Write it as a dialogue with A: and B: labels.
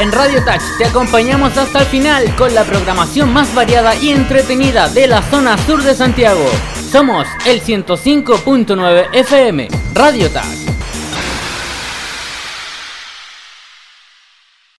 A: En Radio Touch te acompañamos hasta el final con la programación más variada y entretenida de la zona sur de Santiago. Somos el 105.9 FM, Radio Touch.